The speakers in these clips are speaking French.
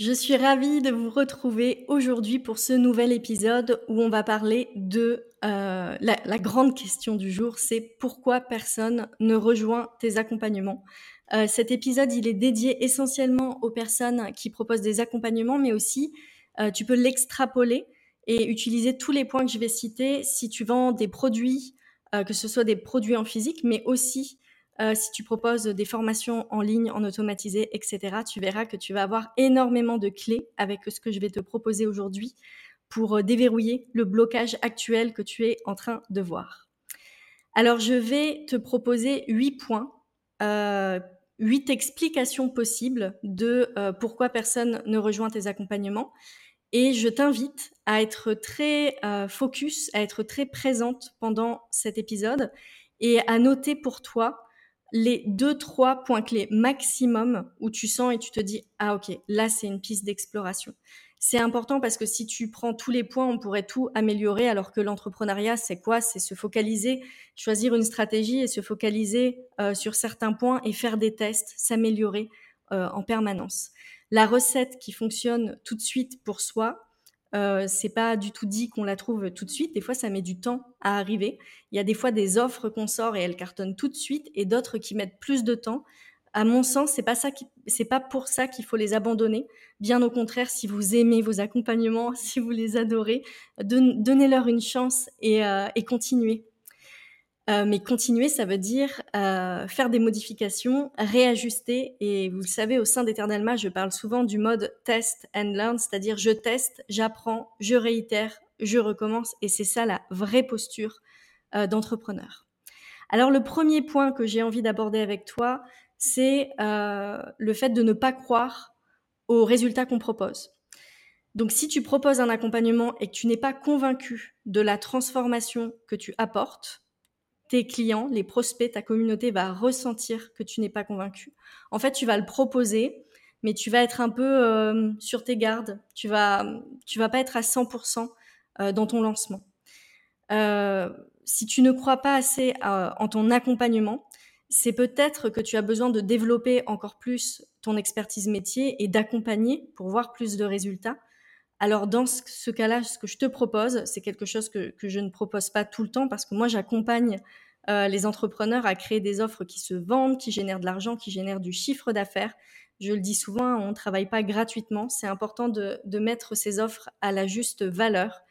Je suis ravie de vous retrouver aujourd'hui pour ce nouvel épisode où on va parler de euh, la, la grande question du jour, c'est pourquoi personne ne rejoint tes accompagnements. Euh, cet épisode, il est dédié essentiellement aux personnes qui proposent des accompagnements, mais aussi euh, tu peux l'extrapoler et utiliser tous les points que je vais citer si tu vends des produits, euh, que ce soit des produits en physique, mais aussi euh, si tu proposes des formations en ligne, en automatisé, etc., tu verras que tu vas avoir énormément de clés avec ce que je vais te proposer aujourd'hui pour euh, déverrouiller le blocage actuel que tu es en train de voir. Alors, je vais te proposer huit points, euh, huit explications possibles de pourquoi personne ne rejoint tes accompagnements. Et je t'invite à être très euh, focus, à être très présente pendant cet épisode et à noter pour toi les deux, trois points clés maximum où tu sens et tu te dis, ah ok, là c'est une piste d'exploration. C'est important parce que si tu prends tous les points, on pourrait tout améliorer, alors que l'entrepreneuriat, c'est quoi? C'est se focaliser, choisir une stratégie et se focaliser euh, sur certains points et faire des tests, s'améliorer euh, en permanence. La recette qui fonctionne tout de suite pour soi, euh, c'est pas du tout dit qu'on la trouve tout de suite. Des fois, ça met du temps à arriver. Il y a des fois des offres qu'on sort et elles cartonnent tout de suite, et d'autres qui mettent plus de temps. À mon sens, c'est pas ça qui, c'est pas pour ça qu'il faut les abandonner. Bien au contraire, si vous aimez vos accompagnements, si vous les adorez, donnez-leur une chance et, euh, et continuez. Euh, mais continuer, ça veut dire euh, faire des modifications, réajuster. Et vous le savez, au sein d'Eternalma, je parle souvent du mode test and learn, c'est-à-dire je teste, j'apprends, je réitère, je recommence. Et c'est ça la vraie posture euh, d'entrepreneur. Alors le premier point que j'ai envie d'aborder avec toi, c'est le fait de ne pas croire aux résultats qu'on propose. Donc si tu proposes un accompagnement et que tu n'es pas convaincu de la transformation que tu apportes, tes clients, les prospects, ta communauté va ressentir que tu n'es pas convaincu. En fait, tu vas le proposer, mais tu vas être un peu euh, sur tes gardes. Tu vas, tu vas pas être à 100% euh, dans ton lancement. Euh, si tu ne crois pas assez en ton accompagnement, c'est peut-être que tu as besoin de développer encore plus ton expertise métier et d'accompagner pour voir plus de résultats. Alors dans ce, cas-là, ce que je te propose, c'est quelque chose que, je ne propose pas tout le temps parce que moi j'accompagne euh, les entrepreneurs à créer des offres qui se vendent, qui génèrent de l'argent, qui génèrent du chiffre d'affaires. Je le dis souvent, on ne travaille pas gratuitement. C'est important de, mettre ces offres à la juste valeur.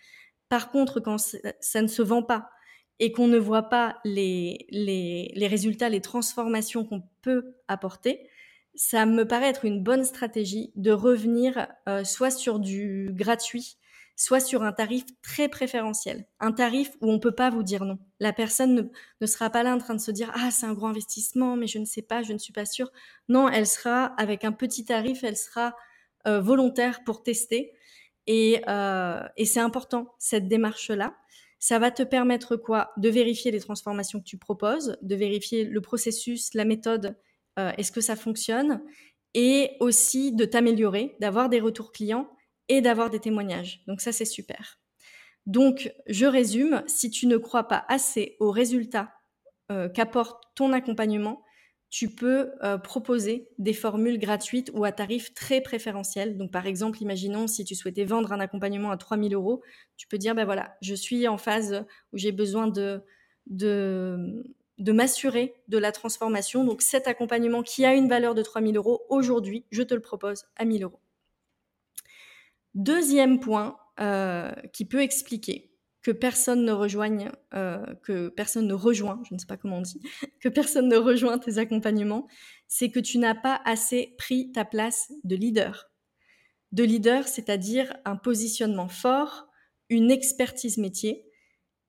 Par contre, quand ça ne se vend pas et qu'on ne voit pas les résultats, les transformations qu'on peut apporter, ça me paraît être une bonne stratégie de revenir euh, soit sur du gratuit, soit sur un tarif très préférentiel, un tarif où on peut pas vous dire non. La personne ne, ne sera pas là en train de se dire ah c'est un gros investissement mais je ne sais pas, je ne suis pas sûre. Non, elle sera avec un petit tarif, elle sera euh, volontaire pour tester et, euh, et c'est important cette démarche là. Ça va te permettre quoi? De vérifier les transformations que tu proposes, de vérifier le processus, la méthode euh, est-ce que ça fonctionne et aussi de t'améliorer, d'avoir des retours clients et d'avoir des témoignages. Donc ça, c'est super. Donc, je résume, si tu ne crois pas assez aux résultats euh, qu'apporte ton accompagnement, tu peux euh, proposer des formules gratuites ou à tarif très préférentiel. Donc, par exemple, imaginons si tu souhaitais vendre un accompagnement à 3000 euros, tu peux dire, ben voilà, je suis en phase où j'ai besoin de, de, de m'assurer de la transformation. Donc cet accompagnement qui a une valeur de 3000 euros, aujourd'hui, je te le propose à 1000 euros. Deuxième point euh, qui peut expliquer que personne ne rejoigne, euh, que personne ne rejoint, je ne sais pas comment on dit, que personne ne rejoint tes accompagnements, c'est que tu n'as pas assez pris ta place de leader. De leader, c'est-à-dire un positionnement fort, une expertise métier,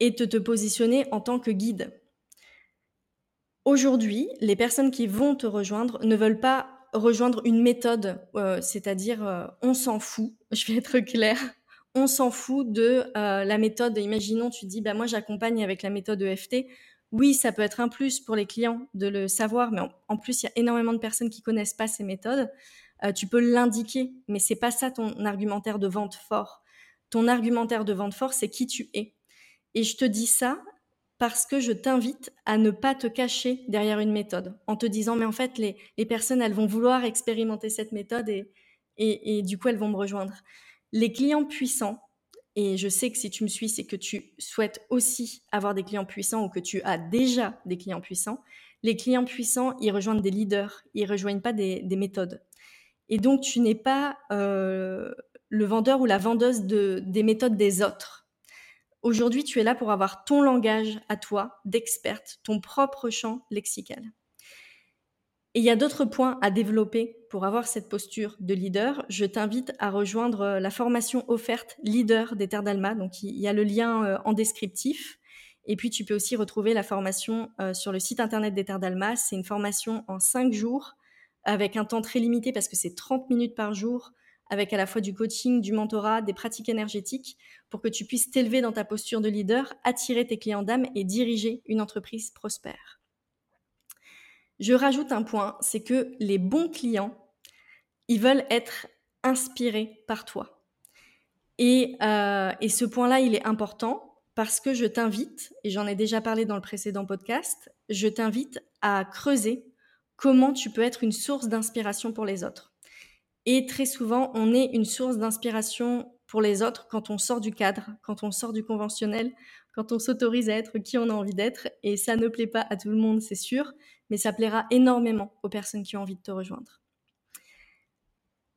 et de te positionner en tant que guide. Aujourd'hui, les personnes qui vont te rejoindre ne veulent pas rejoindre une méthode, euh, c'est-à-dire euh, on s'en fout, je vais être claire, on s'en fout de euh, la méthode. Imaginons, tu dis, bah, moi j'accompagne avec la méthode EFT. Oui, ça peut être un plus pour les clients de le savoir, mais en, en plus, il y a énormément de personnes qui connaissent pas ces méthodes. Tu peux l'indiquer, mais c'est pas ça ton argumentaire de vente fort. Ton argumentaire de vente fort, c'est qui tu es. Et je te dis ça parce que je t'invite à ne pas te cacher derrière une méthode en te disant mais en fait les, les personnes elles vont vouloir expérimenter cette méthode et, et, du coup, elles vont me rejoindre. Les clients puissants, et je sais que si tu me suis, c'est que tu souhaites aussi avoir des clients puissants ou que tu as déjà des clients puissants. Les clients puissants, ils rejoignent des leaders, ils rejoignent pas des, méthodes. Et donc, tu n'es pas euh, le vendeur ou la vendeuse de, des méthodes des autres. Aujourd'hui, tu es là pour avoir ton langage à toi d'experte, ton propre champ lexical. Et il y a d'autres points à développer pour avoir cette posture de leader. Je t'invite à rejoindre euh, la formation offerte leader des Terres d'Alma. Donc, il y a le lien euh, en descriptif. Et puis, tu peux aussi retrouver la formation euh, sur le site internet des Terres d'Alma. C'est une formation en cinq jours avec un temps très limité parce que c'est 30 minutes par jour avec à la fois du coaching, du mentorat, des pratiques énergétiques pour que tu puisses t'élever dans ta posture de leader, attirer tes clients d'âme et diriger une entreprise prospère. Je rajoute un point, c'est que les bons clients, ils veulent être inspirés par toi. Et, euh, et ce point-là, il est important parce que je t'invite, et j'en ai déjà parlé dans le précédent podcast, je t'invite à creuser comment tu peux être une source d'inspiration pour les autres. Et très souvent, on est une source d'inspiration pour les autres quand on sort du cadre, quand on sort du conventionnel, quand on s'autorise à être qui on a envie d'être. Et ça ne plaît pas à tout le monde, c'est sûr, mais ça plaira énormément aux personnes qui ont envie de te rejoindre.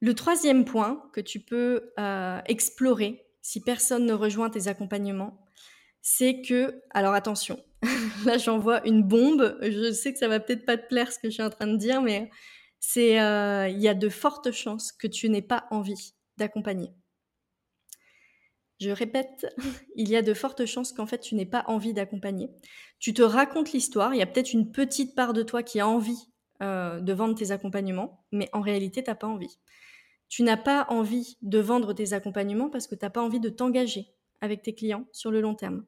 Le troisième point que tu peux euh, explorer si personne ne rejoint tes accompagnements, c'est que, alors attention, là j'envoie une bombe, je sais que ça va peut-être pas te plaire ce que je suis en train de dire, mais c'est euh, il y a de fortes chances que tu n'aies pas envie d'accompagner. Je répète, il y a de fortes chances qu'en fait tu n'aies pas envie d'accompagner. Tu te racontes l'histoire, il y a peut-être une petite part de toi qui a envie euh, de vendre tes accompagnements, mais en réalité tu n'as pas envie. Tu n'as pas envie de vendre tes accompagnements parce que tu n'as pas envie de t'engager avec tes clients sur le long terme.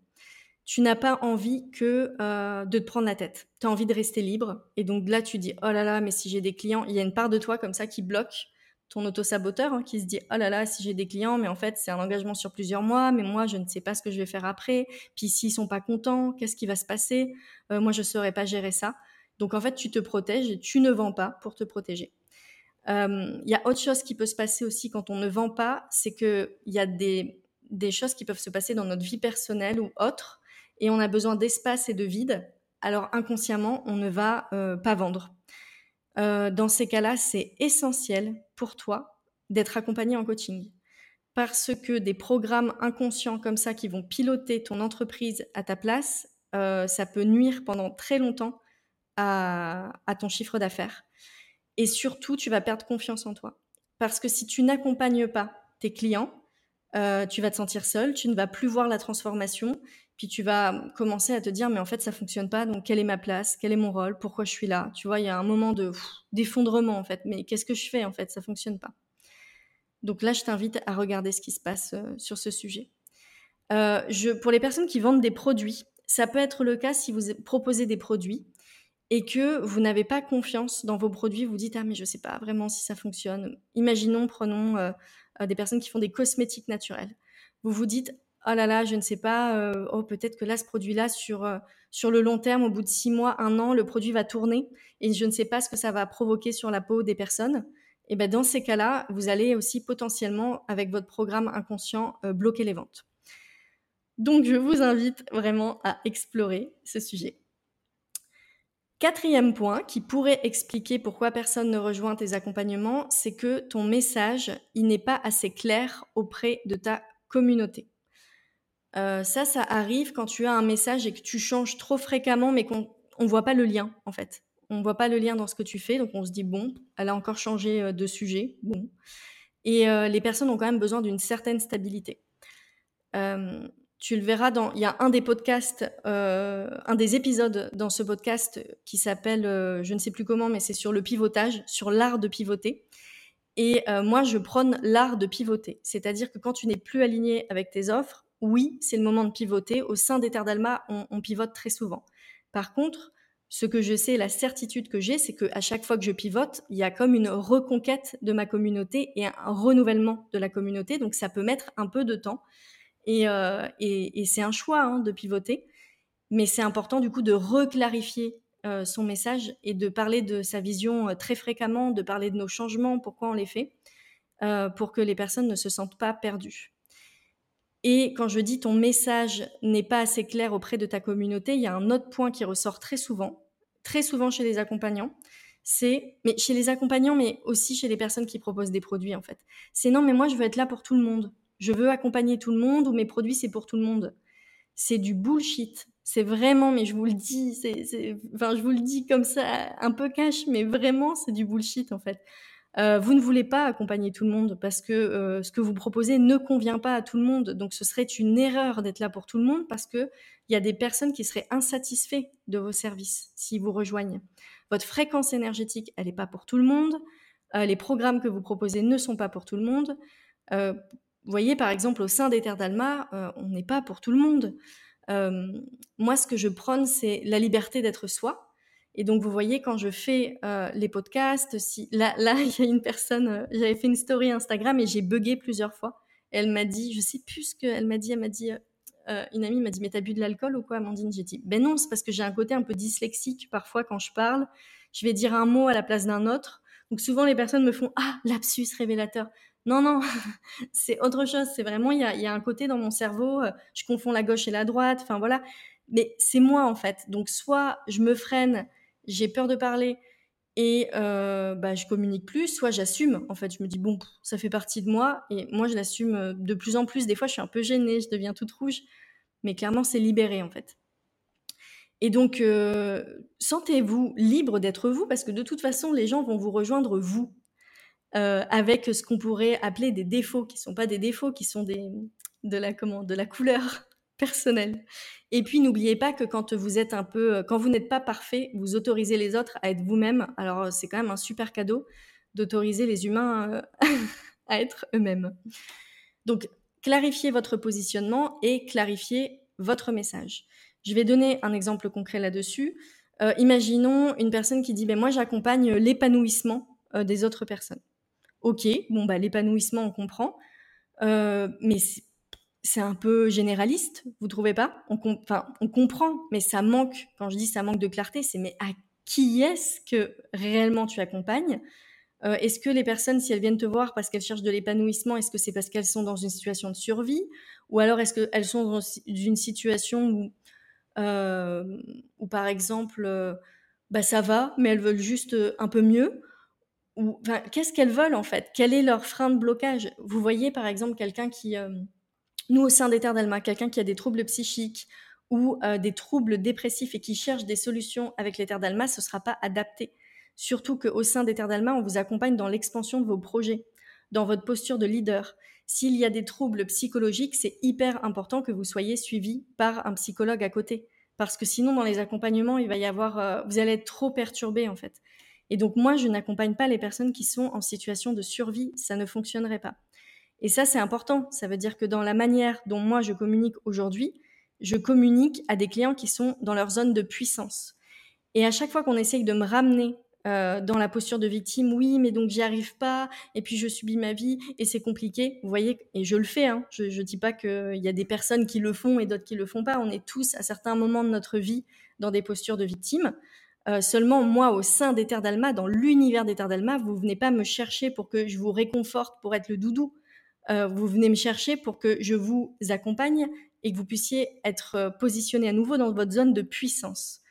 Tu n'as pas envie que euh, de te prendre la tête. Tu as envie de rester libre. Et donc là, tu dis, oh là là, mais si j'ai des clients, il y a une part de toi comme ça qui bloque ton auto-saboteur hein, qui se dit oh là là si j'ai des clients mais en fait c'est un engagement sur plusieurs mois mais moi je ne sais pas ce que je vais faire après. Puis s'ils sont pas contents qu'est-ce qui va se passer? Euh, moi je saurais pas gérer ça. Donc en fait tu te protèges et tu ne vends pas pour te protéger. Il y a autre chose qui peut se passer aussi quand on ne vend pas c'est que il y a des, des choses qui peuvent se passer dans notre vie personnelle ou autre et on a besoin d'espace et de vide alors inconsciemment on ne va euh, pas vendre euh, dans ces cas-là, c'est essentiel pour toi d'être accompagné en coaching. Parce que des programmes inconscients comme ça qui vont piloter ton entreprise à ta place, euh, ça peut nuire pendant très longtemps à, ton chiffre d'affaires. Et surtout, tu vas perdre confiance en toi. Parce que si tu n'accompagnes pas tes clients, tu vas te sentir seul, tu ne vas plus voir la transformation puis tu vas commencer à te dire, mais en fait, ça fonctionne pas. Donc, quelle est ma place? Quel est mon rôle? Pourquoi je suis là? Tu vois, il y a un moment de d'effondrement en fait. Mais qu'est-ce que je fais en fait? Ça fonctionne pas. Donc là, je t'invite à regarder ce qui se passe euh, sur ce sujet. Euh, pour les personnes qui vendent des produits, ça peut être le cas si vous proposez des produits et que vous n'avez pas confiance dans vos produits, vous dites ah mais je sais pas vraiment si ça fonctionne. Imaginons, prenons euh, des personnes qui font des cosmétiques naturels. Vous vous dites oh là là, je ne sais pas, euh, oh peut-être que là, ce produit-là, sur, euh, sur le long terme, au bout de six mois, un an, le produit va tourner et je ne sais pas ce que ça va provoquer sur la peau des personnes. Et ben dans ces cas-là, vous allez aussi potentiellement, avec votre programme inconscient, euh, bloquer les ventes. Donc, je vous invite vraiment à explorer ce sujet. Quatrième point qui pourrait expliquer pourquoi personne ne rejoint tes accompagnements, c'est que ton message, il n'est pas assez clair auprès de ta communauté. Euh, ça, ça arrive quand tu as un message et que tu changes trop fréquemment, mais qu'on ne voit pas le lien, en fait. On ne voit pas le lien dans ce que tu fais, donc on se dit, bon, elle a encore changé euh, de sujet, bon. Et euh, les personnes ont quand même besoin d'une certaine stabilité. tu le verras dans, il y a un des podcasts, un des épisodes dans ce podcast qui s'appelle, je ne sais plus comment, mais c'est sur le pivotage, sur l'art de pivoter. Et moi, je prône l'art de pivoter. C'est-à-dire que quand tu n'es plus aligné avec tes offres, oui, c'est le moment de pivoter. Au sein des Terres d'Alma, on, pivote très souvent. Par contre, ce que je sais, la certitude que j'ai, c'est qu'à chaque fois que je pivote, il y a comme une reconquête de ma communauté et un renouvellement de la communauté. Donc ça peut mettre un peu de temps. Et, euh, c'est un choix hein, de pivoter. Mais c'est important du coup de reclarifier euh, son message et de parler de sa vision euh, très fréquemment, de parler de nos changements, pourquoi on les fait. pour que les personnes ne se sentent pas perdues. Et quand je dis ton message n'est pas assez clair auprès de ta communauté, il y a un autre point qui ressort très souvent, très souvent chez les accompagnants, c'est, mais chez les accompagnants, mais aussi chez les personnes qui proposent des produits en fait. C'est non, mais moi je veux être là pour tout le monde. Je veux accompagner tout le monde ou mes produits c'est pour tout le monde. C'est du bullshit. C'est vraiment, mais je vous le dis, c'est, enfin je vous le dis comme ça, un peu cash, mais vraiment c'est du bullshit en fait. Euh, vous ne voulez pas accompagner tout le monde parce que euh, ce que vous proposez ne convient pas à tout le monde. Donc ce serait une erreur d'être là pour tout le monde parce qu'il y a des personnes qui seraient insatisfaites de vos services s'ils vous rejoignent. Votre fréquence énergétique, elle n'est pas pour tout le monde. Euh, les programmes que vous proposez ne sont pas pour tout le monde. vous voyez, par exemple, au sein des Terres d'Alma, on n'est pas pour tout le monde. moi, ce que je prône, c'est la liberté d'être soi et donc, vous voyez, quand je fais euh, les podcasts, si là, là, il y a une personne, euh, j'avais fait une story Instagram et j'ai bugué plusieurs fois. elle m'a dit, je sais plus ce qu'elle m'a dit, elle m'a dit, euh, une amie m'a dit, mais t'as bu de l'alcool ou quoi, Amandine? J'ai dit, ben non, c'est parce que j'ai un côté un peu dyslexique parfois quand je parle. Je vais dire un mot à la place d'un autre. Donc souvent, les personnes me font, ah, lapsus révélateur. Non, non, c'est autre chose. C'est vraiment, il y a, y a, un côté dans mon cerveau, je confonds la gauche et la droite. Enfin voilà. Mais c'est moi en fait. Donc soit je me freine j'ai peur de parler et euh, bah, je communique plus, soit j'assume. En fait, je me dis, bon, ça fait partie de moi et moi, je l'assume euh, de plus en plus. Des fois, je suis un peu gênée, je deviens toute rouge, mais clairement, c'est libéré en fait. Et donc, euh, sentez-vous libre d'être vous parce que de toute façon, les gens vont vous rejoindre vous. avec ce qu'on pourrait appeler des défauts, qui ne sont pas des défauts, qui sont des, de la couleur personnel. Et puis n'oubliez pas que quand vous êtes un peu, quand vous n'êtes pas parfait, vous autorisez les autres à être vous-même. Alors c'est quand même un super cadeau d'autoriser les humains euh, à être eux-mêmes. Donc clarifiez votre positionnement et clarifiez votre message. Je vais donner un exemple concret là-dessus. Euh, imaginons une personne qui dit ben moi j'accompagne l'épanouissement euh, des autres personnes. Ok, bon bah l'épanouissement on comprend, mais c'est un peu généraliste, vous trouvez pas? On, comprend, mais ça manque, quand je dis ça manque de clarté, c'est mais à qui est-ce que réellement tu accompagnes? Euh, Est-ce que les personnes, si elles viennent te voir parce qu'elles cherchent de l'épanouissement, est-ce que c'est parce qu'elles sont dans une situation de survie? Ou alors est-ce qu'elles sont dans une situation où, euh, où par exemple, euh, bah, ça va, mais elles veulent juste un peu mieux? Ou, Qu'est-ce qu'elles veulent en fait? Quel est leur frein de blocage? Vous voyez par exemple quelqu'un qui nous, au sein d'Alma, quelqu'un qui a des troubles psychiques ou euh, des troubles dépressifs et qui cherche des solutions avec les Terres d'Alma, ce ne sera pas adapté. Surtout qu'au sein des Terres d'Alma, on vous accompagne dans l'expansion de vos projets, dans votre posture de leader. S'il y a des troubles psychologiques, c'est hyper important que vous soyez suivi par un psychologue à côté. Parce que sinon, dans les accompagnements, il va y avoir, euh, vous allez être trop perturbé en fait. Et donc moi, je n'accompagne pas les personnes qui sont en situation de survie, ça ne fonctionnerait pas. Et ça, c'est important. Ça veut dire que dans la manière dont moi je communique aujourd'hui, je communique à des clients qui sont dans leur zone de puissance. Et à chaque fois qu'on essaye de me ramener euh, dans la posture de victime, oui, mais donc j'y arrive pas, et puis je subis ma vie, et c'est compliqué, vous voyez, et je le fais, hein. je ne dis pas qu'il y a des personnes qui le font et d'autres qui le font pas, on est tous à certains moments de notre vie dans des postures de victime. Euh, seulement, moi, au sein des d'Alma, dans l'univers des d'Alma, vous venez pas me chercher pour que je vous réconforte, pour être le doudou. Euh, vous venez me chercher pour que je vous accompagne et que vous puissiez être euh, positionné à nouveau dans votre zone de puissance.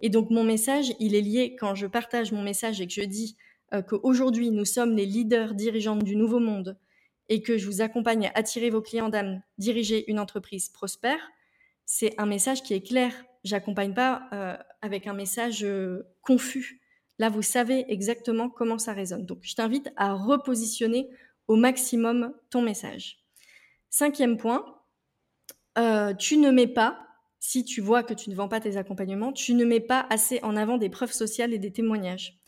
Et donc mon message, il est lié quand je partage mon message et que je dis euh, qu'aujourd'hui nous sommes les leaders dirigeants du nouveau monde et que je vous accompagne à attirer vos clients d'âme, diriger une entreprise prospère, c'est un message qui est clair. J'accompagne pas avec un message confus. Là, vous savez exactement comment ça résonne. Donc, je t'invite à repositionner au maximum ton message. Cinquième point, euh, tu ne mets pas, si tu vois que tu ne vends pas tes accompagnements, tu ne mets pas assez en avant des preuves sociales et des témoignages.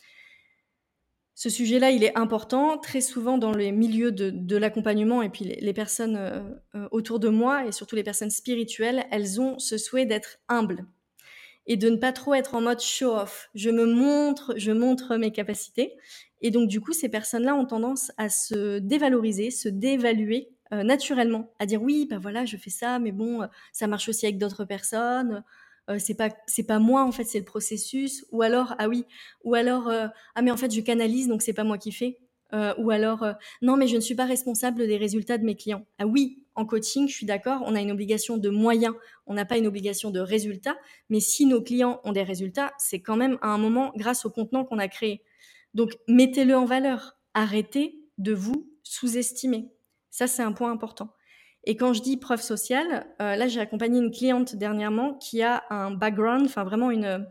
Ce sujet-là, il est important. Très souvent, dans les milieux de, l'accompagnement et puis les, personnes euh, euh, autour de moi et surtout les personnes spirituelles, elles ont ce souhait d'être humbles et de ne pas trop être en mode show-off. Je me montre, je montre mes capacités. Et donc, du coup, ces personnes-là ont tendance à se dévaloriser, se dévaluer euh, naturellement, à dire oui, ben voilà, je fais ça, mais bon, euh, ça marche aussi avec d'autres personnes. Euh, c'est pas c'est pas moi en fait, c'est le processus. Ou alors ah oui, ou alors ah mais en fait je canalise donc c'est pas moi qui fais. ou alors non mais je ne suis pas responsable des résultats de mes clients. Ah oui, en coaching, je suis d'accord, on a une obligation de moyens, on n'a pas une obligation de résultats, mais si nos clients ont des résultats, c'est quand même à un moment grâce au contenant qu'on a créé. Donc mettez-le en valeur, arrêtez de vous sous-estimer. Ça, c'est un point important. Et quand je dis preuve sociale, euh, là, j'ai accompagné une cliente dernièrement qui a un background, enfin vraiment une,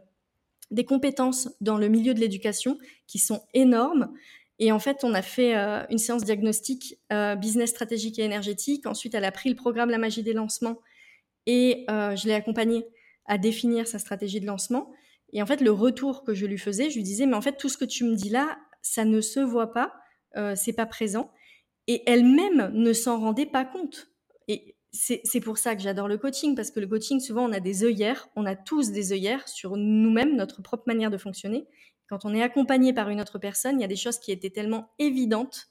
des compétences dans le milieu de l'éducation qui sont énormes. Et en fait, on a fait euh, une séance diagnostique euh, business stratégique et énergétique. Ensuite, elle a pris le programme La magie des lancements et je l'ai accompagnée à définir sa stratégie de lancement. Et en fait, le retour que je lui faisais, je lui disais, mais en fait, tout ce que tu me dis là, ça ne se voit pas, c'est pas présent. Et elle-même ne s'en rendait pas compte. Et c'est pour ça que j'adore le coaching, parce que le coaching, souvent, on a des œillères, on a tous des œillères sur nous-mêmes, notre propre manière de fonctionner. Quand on est accompagné par une autre personne, il y a des choses qui étaient tellement évidentes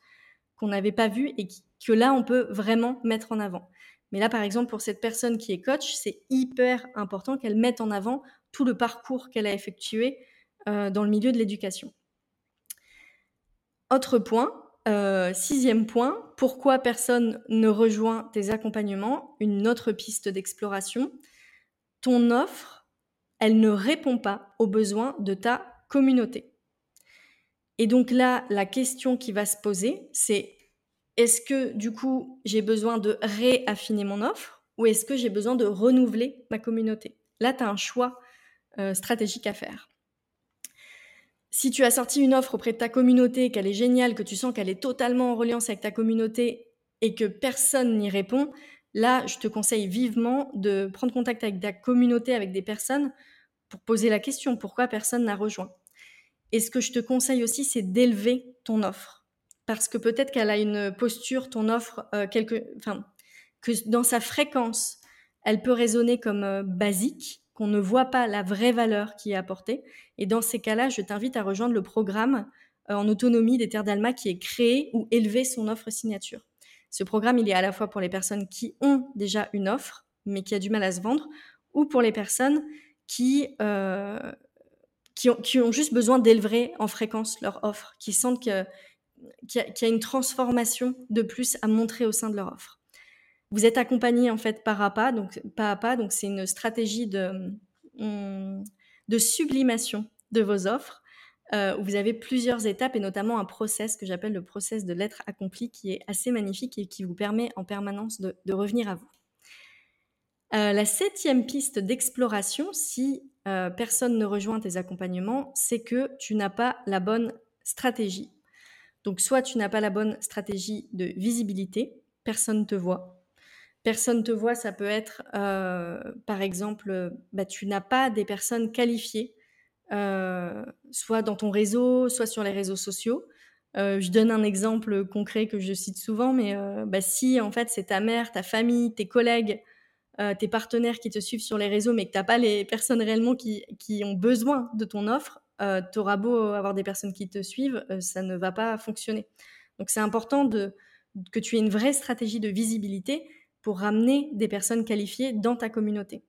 qu'on n'avait pas vues et que là, on peut vraiment mettre en avant. Mais là, par exemple, pour cette personne qui est coach, c'est hyper important qu'elle mette en avant tout le parcours qu'elle a effectué euh, dans le milieu de l'éducation. Autre point, euh, sixième point, pourquoi personne ne rejoint tes accompagnements Une autre piste d'exploration. Ton offre, elle ne répond pas aux besoins de ta communauté. Et donc là, la question qui va se poser, c'est est-ce que du coup, j'ai besoin de réaffiner mon offre ou est-ce que j'ai besoin de renouveler ma communauté? Là, tu as un choix euh, stratégique à faire si tu as sorti une offre auprès de ta communauté, qu'elle est géniale, que tu sens qu'elle est totalement en reliance avec ta communauté et que personne n'y répond, là, je te conseille vivement de prendre contact avec ta communauté, avec des personnes, pour poser la question pourquoi personne n'a rejoint. Et ce que je te conseille aussi, c'est d'élever ton offre. Parce que peut-être qu'elle a une posture, ton offre, euh, que dans sa fréquence, elle peut résonner comme euh, basique, qu'on ne voit pas la vraie valeur qui est apportée. Et dans ces cas-là, je t'invite à rejoindre le programme euh, en autonomie des Terres d'Alma qui est créé ou élevé son offre signature. Ce programme, il est à la fois pour les personnes qui ont déjà une offre, mais qui a du mal à se vendre, ou pour les personnes qui, euh, qui, ont, juste besoin d'élever en fréquence leur offre, qui sentent qu'il y, a une transformation de plus à montrer au sein de leur offre. Vous êtes accompagné en fait pas à pas, donc pas à pas, donc c'est une stratégie de, hum, de sublimation de vos offres. Euh, vous avez plusieurs étapes et notamment un process que j'appelle le process de l'être accompli qui est assez magnifique et qui vous permet en permanence de, revenir à vous. Euh, la septième piste d'exploration, si euh, personne ne rejoint tes accompagnements, c'est que tu n'as pas la bonne stratégie. Donc soit tu n'as pas la bonne stratégie de visibilité, personne ne te voit, personne te voit, ça peut être, euh, par exemple, bah, tu n'as pas des personnes qualifiées, euh, soit dans ton réseau, soit sur les réseaux sociaux. Euh, je donne un exemple concret que je cite souvent, mais bah, si en fait c'est ta mère, ta famille, tes collègues, tes partenaires qui te suivent sur les réseaux, mais que tu n'as pas les personnes réellement qui, qui, ont besoin de ton offre, tu auras beau avoir des personnes qui te suivent, ça ne va pas fonctionner. Donc c'est important de, que tu aies une vraie stratégie de visibilité pour ramener des personnes qualifiées dans ta communauté.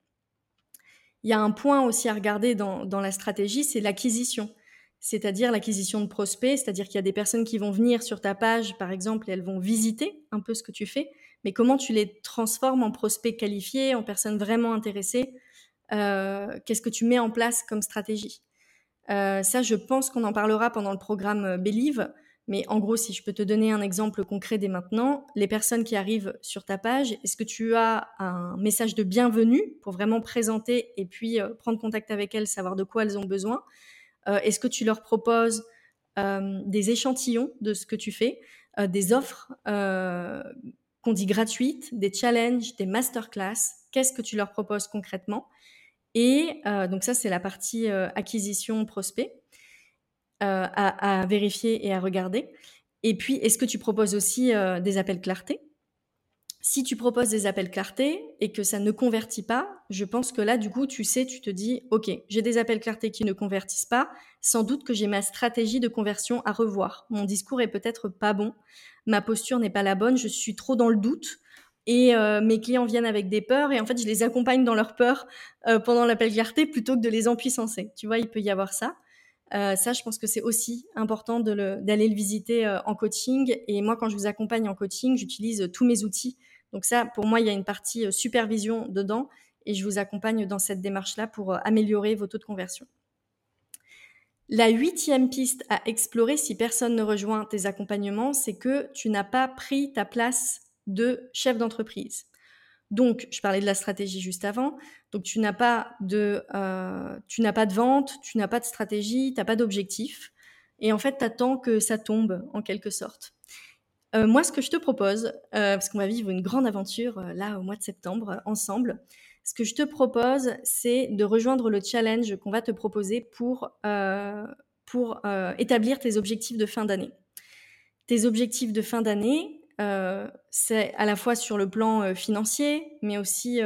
Il y a un point aussi à regarder dans, la stratégie, c'est l'acquisition, c'est-à-dire l'acquisition de prospects, c'est-à-dire qu'il y a des personnes qui vont venir sur ta page, par exemple, et elles vont visiter un peu ce que tu fais, mais comment tu les transformes en prospects qualifiés, en personnes vraiment intéressées, euh, qu'est-ce que tu mets en place comme stratégie? Euh, ça, je pense qu'on en parlera pendant le programme Believe, mais en gros, si je peux te donner un exemple concret dès maintenant, les personnes qui arrivent sur ta page, est-ce que tu as un message de bienvenue pour vraiment présenter et puis euh, prendre contact avec elles, savoir de quoi elles ont besoin? Euh, Est-ce que tu leur proposes euh, des échantillons de ce que tu fais, des offres qu'on dit gratuites, des challenges, des masterclass? Qu'est-ce que tu leur proposes concrètement? Et donc ça, c'est la partie acquisition prospect. Euh, à, vérifier et à regarder. Et puis, est-ce que tu proposes aussi euh, des appels clarté Si tu proposes des appels clarté et que ça ne convertit pas, je pense que là, du coup, tu sais, tu te dis, OK, j'ai des appels clarté qui ne convertissent pas, sans doute que j'ai ma stratégie de conversion à revoir. Mon discours est peut-être pas bon, ma posture n'est pas la bonne, je suis trop dans le doute et euh, mes clients viennent avec des peurs et en fait je les accompagne dans leurs peurs pendant l'appel clarté plutôt que de les empuissancer. Tu vois, il peut y avoir ça. Ça, je pense que c'est aussi important d'aller le, visiter en coaching. Et moi, quand je vous accompagne en coaching, j'utilise tous mes outils. Donc ça, pour moi, il y a une partie supervision dedans et je vous accompagne dans cette démarche-là pour améliorer vos taux de conversion. La huitième piste à explorer si personne ne rejoint tes accompagnements, c'est que tu n'as pas pris ta place de chef d'entreprise. Donc, je parlais de la stratégie juste avant. Donc, tu n'as pas de, euh, tu n'as pas de vente, tu n'as pas de stratégie, tu n'as pas d'objectif. Et en fait, tu attends que ça tombe en quelque sorte. Euh, moi, ce que je te propose, euh, parce qu'on va vivre une grande aventure là au mois de septembre ensemble, ce que je te propose, c'est de rejoindre le challenge qu'on va te proposer pour, euh, pour euh, établir tes objectifs de fin d'année. Tes objectifs de fin d'année, euh, c'est à la fois sur le plan financier, mais aussi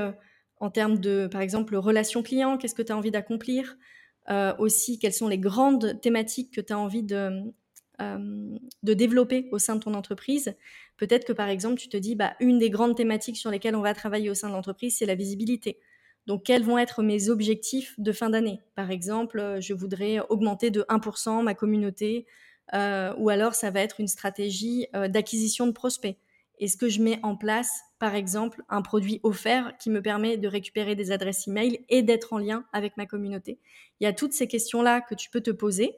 en termes de, par exemple, relations clients, qu'est-ce que tu as envie d'accomplir, aussi quelles sont les grandes thématiques que tu as envie de, de développer au sein de ton entreprise. Peut-être que par exemple, tu te dis, bah, une des grandes thématiques sur lesquelles on va travailler au sein de l'entreprise, c'est la visibilité. Donc, quels vont être mes objectifs de fin d'année? Par exemple, euh, je voudrais augmenter de 1% ma communauté, euh, ou alors ça va être une stratégie euh, d'acquisition de prospects. Est-ce que je mets en place, par exemple, un produit offert qui me permet de récupérer des adresses e-mail et d'être en lien avec ma communauté? Il y a toutes ces questions-là que tu peux te poser.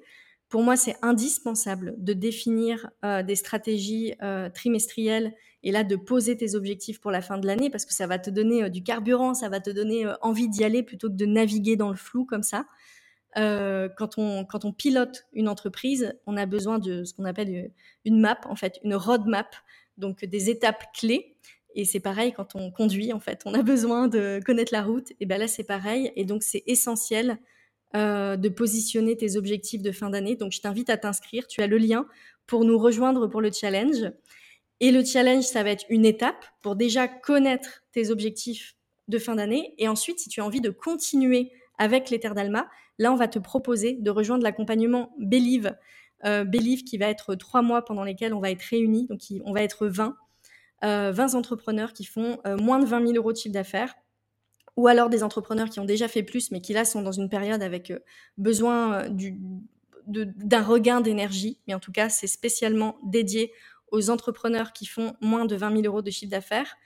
Pour moi, c'est indispensable de définir euh, des stratégies euh, trimestrielles et là de poser tes objectifs pour la fin de l'année parce que ça va te donner euh, du carburant, ça va te donner envie d'y aller plutôt que de naviguer dans le flou comme ça. Quand, on, quand on pilote une entreprise, on a besoin de ce qu'on appelle une map, en fait, une roadmap, donc des étapes clés. Et c'est pareil quand on conduit, en fait, on a besoin de connaître la route. Et bien là, c'est pareil. Et donc, c'est essentiel euh, de positionner tes objectifs de fin d'année. Donc, je t'invite à t'inscrire. Tu as le lien pour nous rejoindre pour le challenge. Et le challenge, ça va être une étape pour déjà connaître tes objectifs de fin d'année. Et ensuite, si tu as envie de continuer avec les terres d'Alma, là, on va te proposer de rejoindre l'accompagnement Believe. Euh, Believe qui va être trois mois pendant lesquels on va être réunis. Donc, on va être 20. 20 euh, entrepreneurs qui font moins de 20 000 euros de chiffre d'affaires ou alors des entrepreneurs qui ont déjà fait plus, mais qui là sont dans une période avec euh, besoin euh, d'un regain d'énergie. Mais en tout cas, c'est spécialement dédié aux entrepreneurs qui font moins de 20 000 euros de chiffre d'affaires.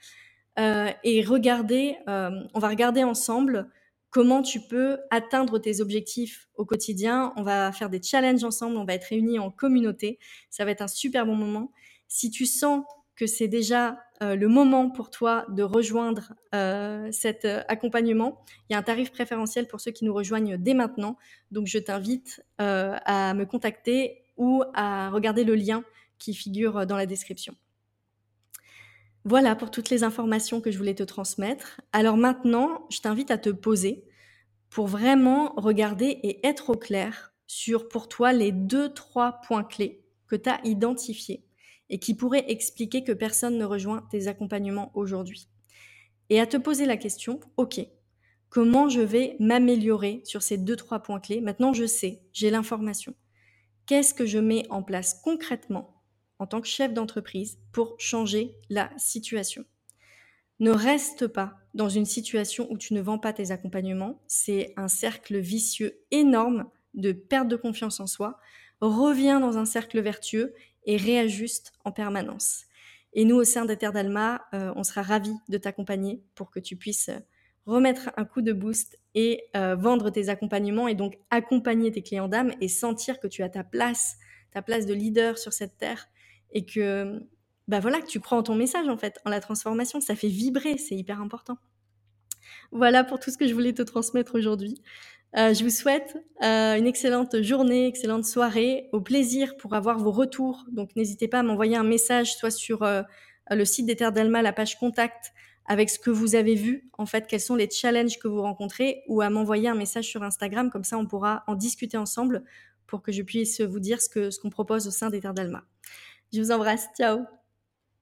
Euh, et on va regarder ensemble comment tu peux atteindre tes objectifs au quotidien. On va faire des challenges ensemble, on va être réunis en communauté. Ça va être un super bon moment. Si tu sens que c'est déjà euh, le moment pour toi de rejoindre euh, cet euh, accompagnement. Il y a un tarif préférentiel pour ceux qui nous rejoignent dès maintenant. Donc je t'invite à me contacter ou à regarder le lien qui figure dans la description. Voilà pour toutes les informations que je voulais te transmettre. Alors maintenant, je t'invite à te poser pour vraiment regarder et être au clair sur pour toi les deux, trois points clés que tu as identifiés et qui pourrait expliquer que personne ne rejoint tes accompagnements aujourd'hui. Et à te poser la question, ok, comment je vais m'améliorer sur ces deux, trois points clés? Maintenant, je sais, j'ai l'information. Qu'est-ce que je mets en place concrètement en tant que chef d'entreprise pour changer la situation Ne reste pas dans une situation où tu ne vends pas tes accompagnements. C'est un cercle vicieux énorme de perte de confiance en soi. Reviens dans un cercle vertueux et réajuste en permanence. Et nous, au sein d'Ether d'Alma, euh, on sera ravis de t'accompagner pour que tu puisses euh, remettre un coup de boost et euh, vendre tes accompagnements et donc accompagner tes clients d'âme et sentir que tu as ta place, ta place de leader sur cette terre et que bah voilà que tu crois en ton message en fait, en la transformation, ça fait vibrer, c'est hyper important. Voilà pour tout ce que je voulais te transmettre aujourd'hui. Euh, je vous souhaite euh, une excellente journée, excellente soirée, au plaisir pour avoir vos retours. Donc n'hésitez pas à m'envoyer un message, soit sur euh, le site des la page contact, avec ce que vous avez vu, en fait, quels sont les challenges que vous rencontrez, ou à m'envoyer un message sur Instagram, comme ça on pourra en discuter ensemble pour que je puisse vous dire ce que ce qu'on propose au sein des. Je vous embrasse, ciao